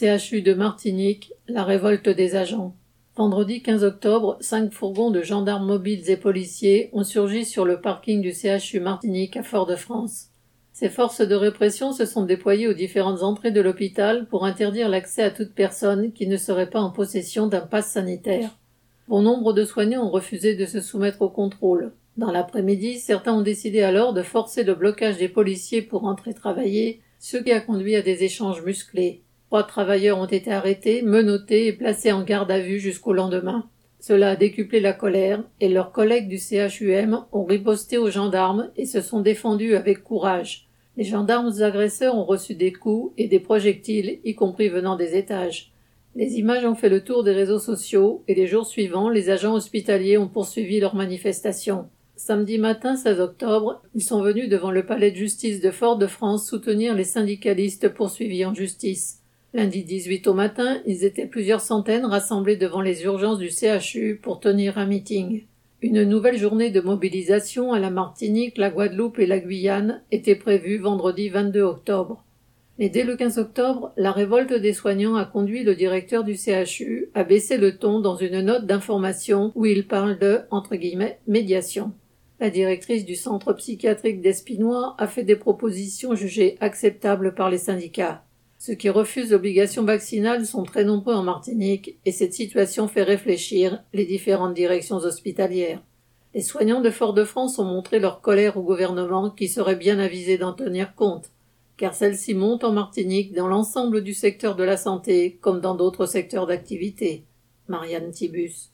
CHU de Martinique, la révolte des agents. Vendredi 15 octobre, cinq fourgons de gendarmes mobiles et policiers ont surgi sur le parking du CHU Martinique à Fort-de-France. Ces forces de répression se sont déployées aux différentes entrées de l'hôpital pour interdire l'accès à toute personne qui ne serait pas en possession d'un pass sanitaire. Bon nombre de soignants ont refusé de se soumettre au contrôle. Dans l'après-midi, certains ont décidé alors de forcer le blocage des policiers pour entrer travailler, ce qui a conduit à des échanges musclés. Trois travailleurs ont été arrêtés, menottés et placés en garde à vue jusqu'au lendemain. Cela a décuplé la colère, et leurs collègues du CHUM ont riposté aux gendarmes et se sont défendus avec courage. Les gendarmes agresseurs ont reçu des coups et des projectiles, y compris venant des étages. Les images ont fait le tour des réseaux sociaux, et les jours suivants, les agents hospitaliers ont poursuivi leur manifestation. Samedi matin 16 octobre, ils sont venus devant le palais de justice de Fort-de-France soutenir les syndicalistes poursuivis en justice. Lundi 18 au matin, ils étaient plusieurs centaines rassemblés devant les urgences du CHU pour tenir un meeting. Une nouvelle journée de mobilisation à la Martinique, la Guadeloupe et la Guyane était prévue vendredi 22 octobre. Mais dès le 15 octobre, la révolte des soignants a conduit le directeur du CHU à baisser le ton dans une note d'information où il parle de, entre guillemets, médiation. La directrice du centre psychiatrique d'Espinois a fait des propositions jugées acceptables par les syndicats. Ceux qui refusent l'obligation vaccinale sont très nombreux en Martinique et cette situation fait réfléchir les différentes directions hospitalières. Les soignants de Fort-de-France ont montré leur colère au gouvernement qui serait bien avisé d'en tenir compte, car celle-ci monte en Martinique dans l'ensemble du secteur de la santé comme dans d'autres secteurs d'activité. Marianne Tibus.